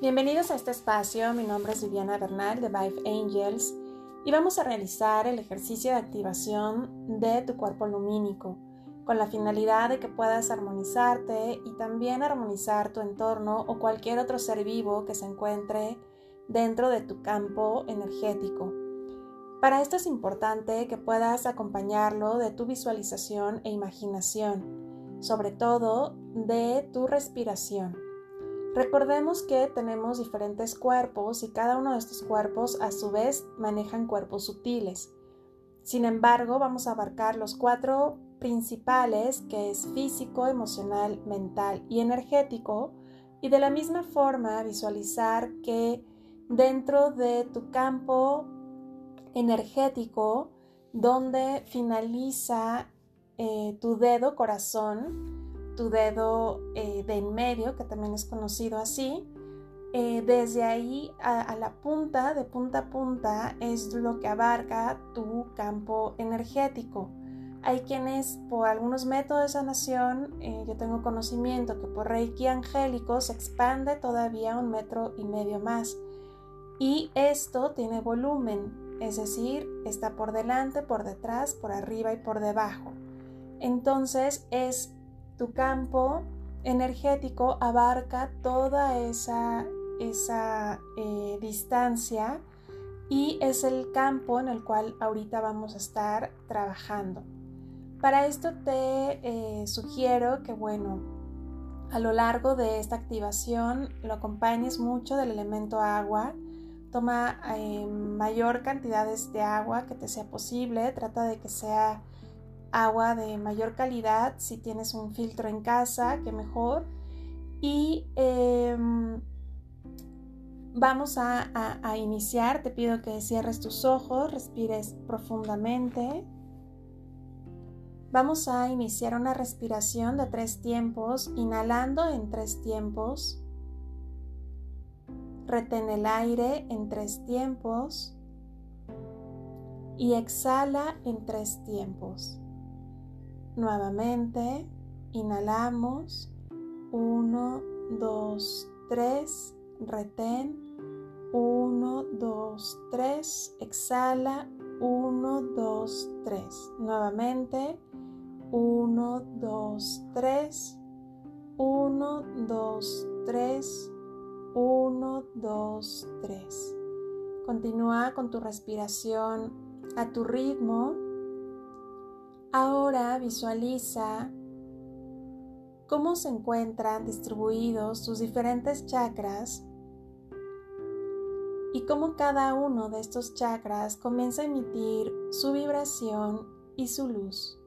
Bienvenidos a este espacio, mi nombre es Viviana Bernal de Vive Angels y vamos a realizar el ejercicio de activación de tu cuerpo lumínico con la finalidad de que puedas armonizarte y también armonizar tu entorno o cualquier otro ser vivo que se encuentre dentro de tu campo energético. Para esto es importante que puedas acompañarlo de tu visualización e imaginación, sobre todo de tu respiración. Recordemos que tenemos diferentes cuerpos y cada uno de estos cuerpos a su vez manejan cuerpos sutiles. Sin embargo, vamos a abarcar los cuatro principales que es físico, emocional, mental y energético y de la misma forma visualizar que dentro de tu campo energético donde finaliza eh, tu dedo corazón, tu dedo eh, de en medio, que también es conocido así, eh, desde ahí a, la punta, de punta a punta, es lo que abarca tu campo energético. Hay quienes por algunos métodos de sanación, eh, yo tengo conocimiento que por Reiki angélico se expande todavía un metro y medio más. Y esto tiene volumen, es decir, está por delante, por detrás, por arriba y por debajo. Entonces es tu campo energético abarca toda esa, esa eh, distancia y es el campo en el cual ahorita vamos a estar trabajando. Para esto te eh, sugiero que, bueno, a lo largo de esta activación lo acompañes mucho del elemento agua. Toma eh, mayor cantidades de agua que te sea posible. Trata de que sea agua de mayor calidad. Si tienes un filtro en casa, que mejor. Y em, vamos a iniciar. Te pido que cierres tus ojos, respires profundamente. Vamos a iniciar una respiración de tres tiempos, inhalando en tres tiempos. Retén el aire en tres tiempos y exhala en tres tiempos. Nuevamente, inhalamos. Uno, dos, tres. Retén. Uno, dos, tres. Exhala. Uno, dos, tres. Nuevamente. 1, 2, 3, 1, 2, 3, 1, 2, 3. Continúa con tu respiración a tu ritmo. Ahora visualiza cómo se encuentran distribuidos tus diferentes chakras y cómo cada uno de estos chakras comienza a emitir su vibración y su luz.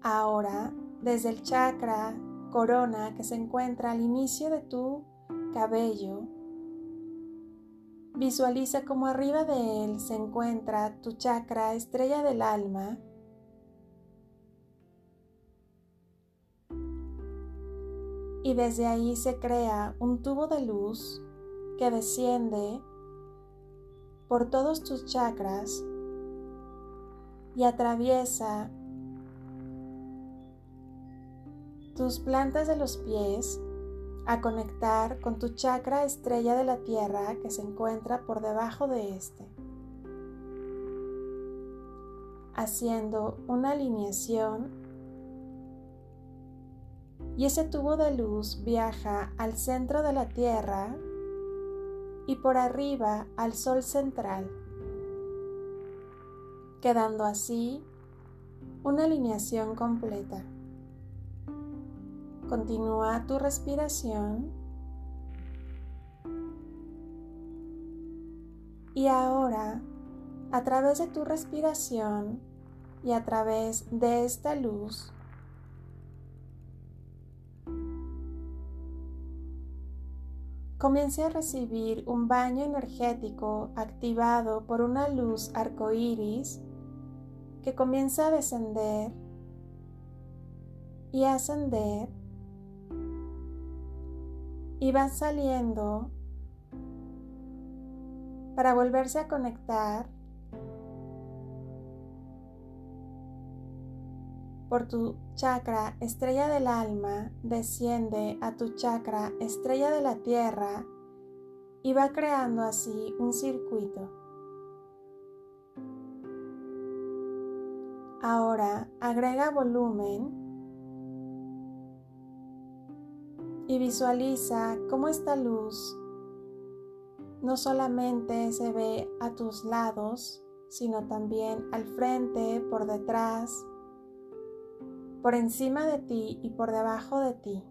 Ahora, desde el chakra corona que se encuentra al inicio de tu cabello, visualiza como arriba de él se encuentra tu chakra estrella del alma. Y desde ahí se crea un tubo de luz que desciende por todos tus chakras y atraviesa tus plantas de los pies a conectar con tu chakra estrella de la tierra que se encuentra por debajo de este, haciendo una alineación y ese tubo de luz viaja al centro de la tierra y por arriba al sol central, quedando así una alineación completa. Continúa tu respiración. Y ahora, a través de tu respiración y a través de esta luz, comience a recibir un baño energético activado por una luz arcoíris que comienza a descender y ascender y va saliendo para volverse a conectar por tu chakra estrella del alma, desciende a tu chakra estrella de la tierra y va creando así un circuito. Ahora agrega volumen y visualiza cómo esta luz no solamente se ve a tus lados, sino también al frente, por detrás, por encima de ti y por debajo de ti.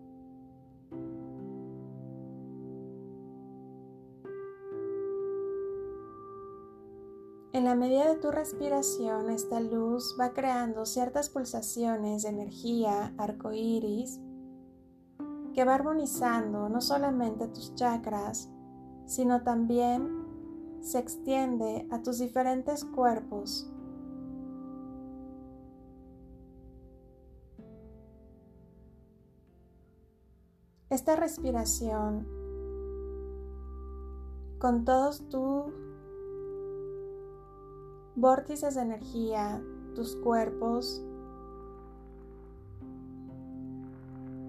En la medida de tu respiración, esta luz va creando ciertas pulsaciones de energía arcoíris que va armonizando no solamente tus chakras, sino también se extiende a tus diferentes cuerpos. Esta respiración con todos tus vórtices de energía, tus cuerpos,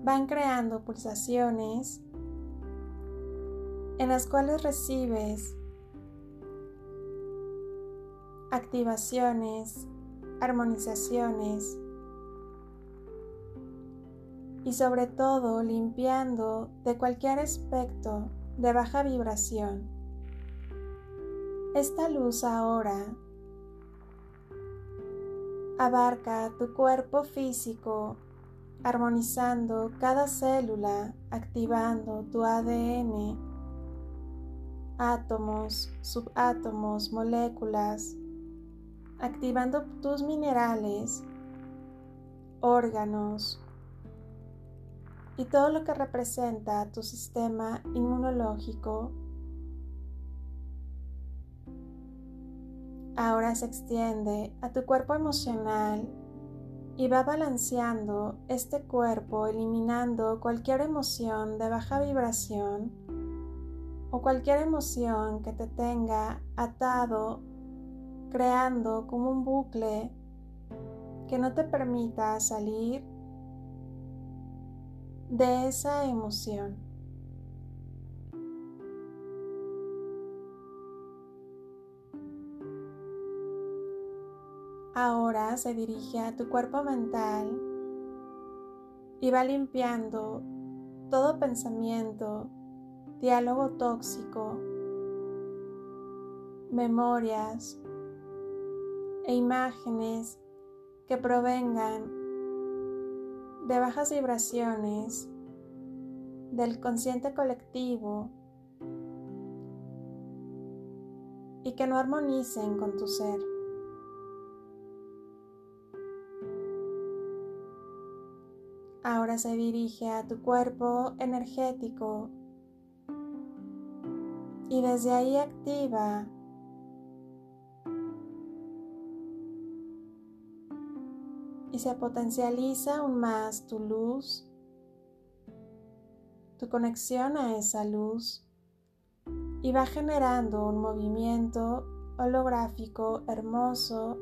van creando pulsaciones en las cuales recibes activaciones, armonizaciones y sobre todo limpiando de cualquier aspecto de baja vibración. Esta luz ahora abarca tu cuerpo físico, armonizando cada célula, activando tu ADN, átomos, subátomos, moléculas, activando tus minerales, órganos. Y todo lo que representa tu sistema inmunológico. Ahora se extiende a tu cuerpo emocional y va balanceando este cuerpo, eliminando cualquier emoción de baja vibración o cualquier emoción que te tenga atado creando como un bucle que no te permita salir de esa emoción. Ahora se dirige a tu cuerpo mental y va limpiando todo pensamiento, diálogo tóxico, memorias, e imágenes que provengan de bajas vibraciones del consciente colectivo y que no armonicen con tu ser. Ahora se dirige a tu cuerpo energético y desde ahí activa y se potencializa aún más tu luz, tu conexión a esa luz y va generando un movimiento holográfico hermoso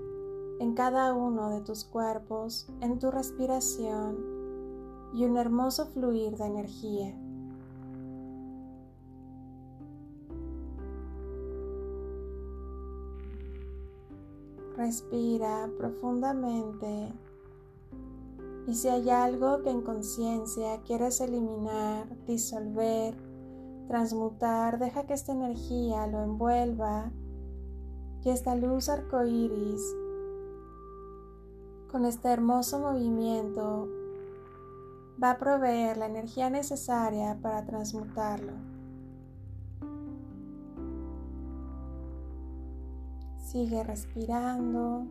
en cada uno de tus cuerpos, en tu respiración y un hermoso fluir de energía. Respira profundamente y si hay algo que en conciencia quieres eliminar, disolver, transmutar, deja que esta energía lo envuelva y esta luz arcoíris con este hermoso movimiento va a proveer la energía necesaria para transmutarlo. Sigue respirando.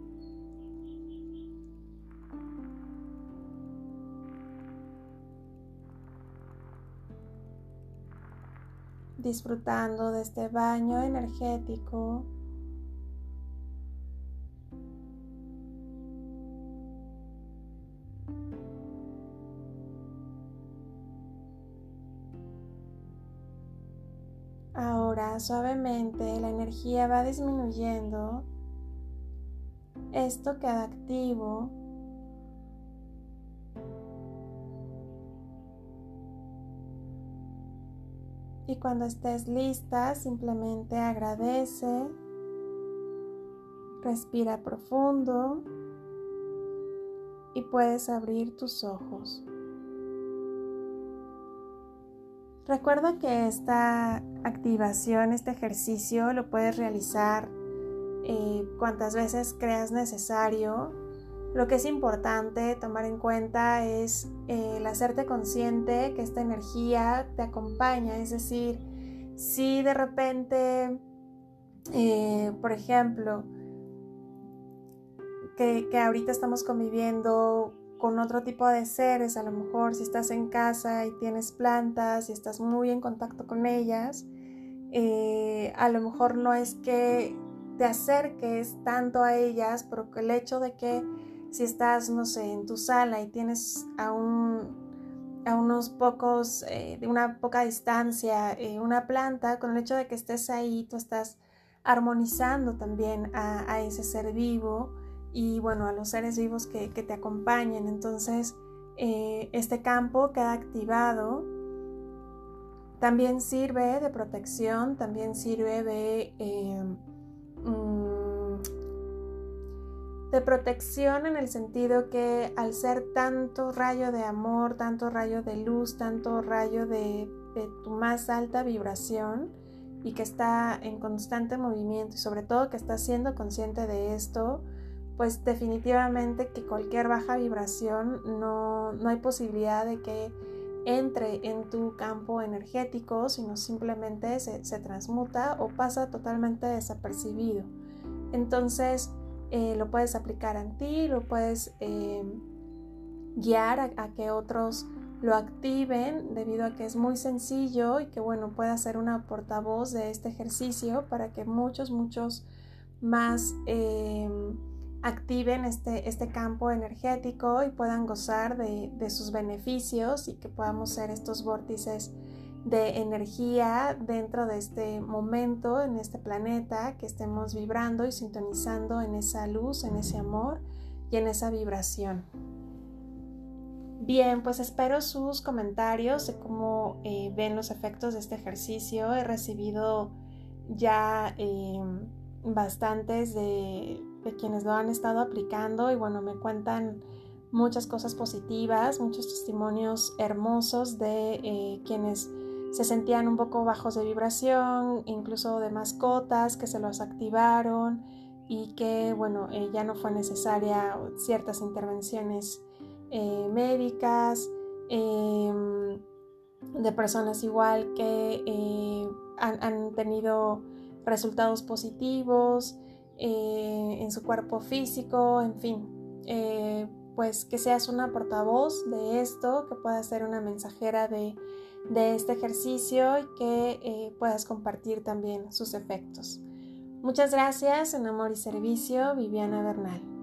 disfrutando de este baño energético. Suavemente la energía va disminuyendo. Esto queda activo. Y cuando estés lista, simplemente agradece. Respira profundo y puedes abrir tus ojos. Recuerda que esta activación, este ejercicio lo puedes realizar eh, cuantas veces creas necesario. Lo que es importante tomar en cuenta es el hacerte consciente que esta energía te acompaña, es decir, si de repente, eh, por ejemplo, que, que ahorita estamos conviviendo con otro tipo de seres, a lo mejor si estás en casa y tienes plantas y estás muy en contacto con ellas, eh, a lo mejor no es que te acerques tanto a ellas, pero el hecho de que si estás, no sé, en tu sala y tienes a, un, a unos pocos, eh, de una poca distancia, eh, una planta, con el hecho de que estés ahí, tú estás armonizando también a ese ser vivo y bueno, a los seres vivos que, te acompañen. Entonces, eh, este campo queda activado. También sirve de protección, también sirve de, eh, mm, de protección en el sentido que al ser tanto rayo de amor, tanto rayo de luz, tanto rayo de, de tu más alta vibración y que está en constante movimiento y sobre todo que está siendo consciente de esto, pues definitivamente que cualquier baja vibración no, hay posibilidad de que entre en tu campo energético, sino simplemente se, transmuta o pasa totalmente desapercibido. Entonces eh, lo puedes aplicar en ti, lo puedes eh, guiar a, a, que otros lo activen debido a que es muy sencillo y que bueno pueda ser una portavoz de este ejercicio para que muchos, muchos más... Eh, activen este, este campo energético y puedan gozar de, sus beneficios y que podamos ser estos vórtices de energía dentro de este momento, en este planeta, que estemos vibrando y sintonizando en esa luz, en ese amor y en esa vibración. Bien, pues espero sus comentarios de cómo eh, ven los efectos de este ejercicio. He recibido ya eh, bastantes de de quienes lo han estado aplicando y bueno, me cuentan muchas cosas positivas, muchos testimonios hermosos de eh, quienes se sentían un poco bajos de vibración, incluso de mascotas que se los activaron y que bueno, eh, ya no fue necesaria ciertas intervenciones eh, médicas, em, de personas igual que han, han tenido resultados positivos, eh, en su cuerpo físico, en fin, eh, pues que seas una portavoz de esto, que puedas ser una mensajera de, este ejercicio y que eh, puedas compartir también sus efectos. Muchas gracias en Amor y Servicio, Viviana Bernal.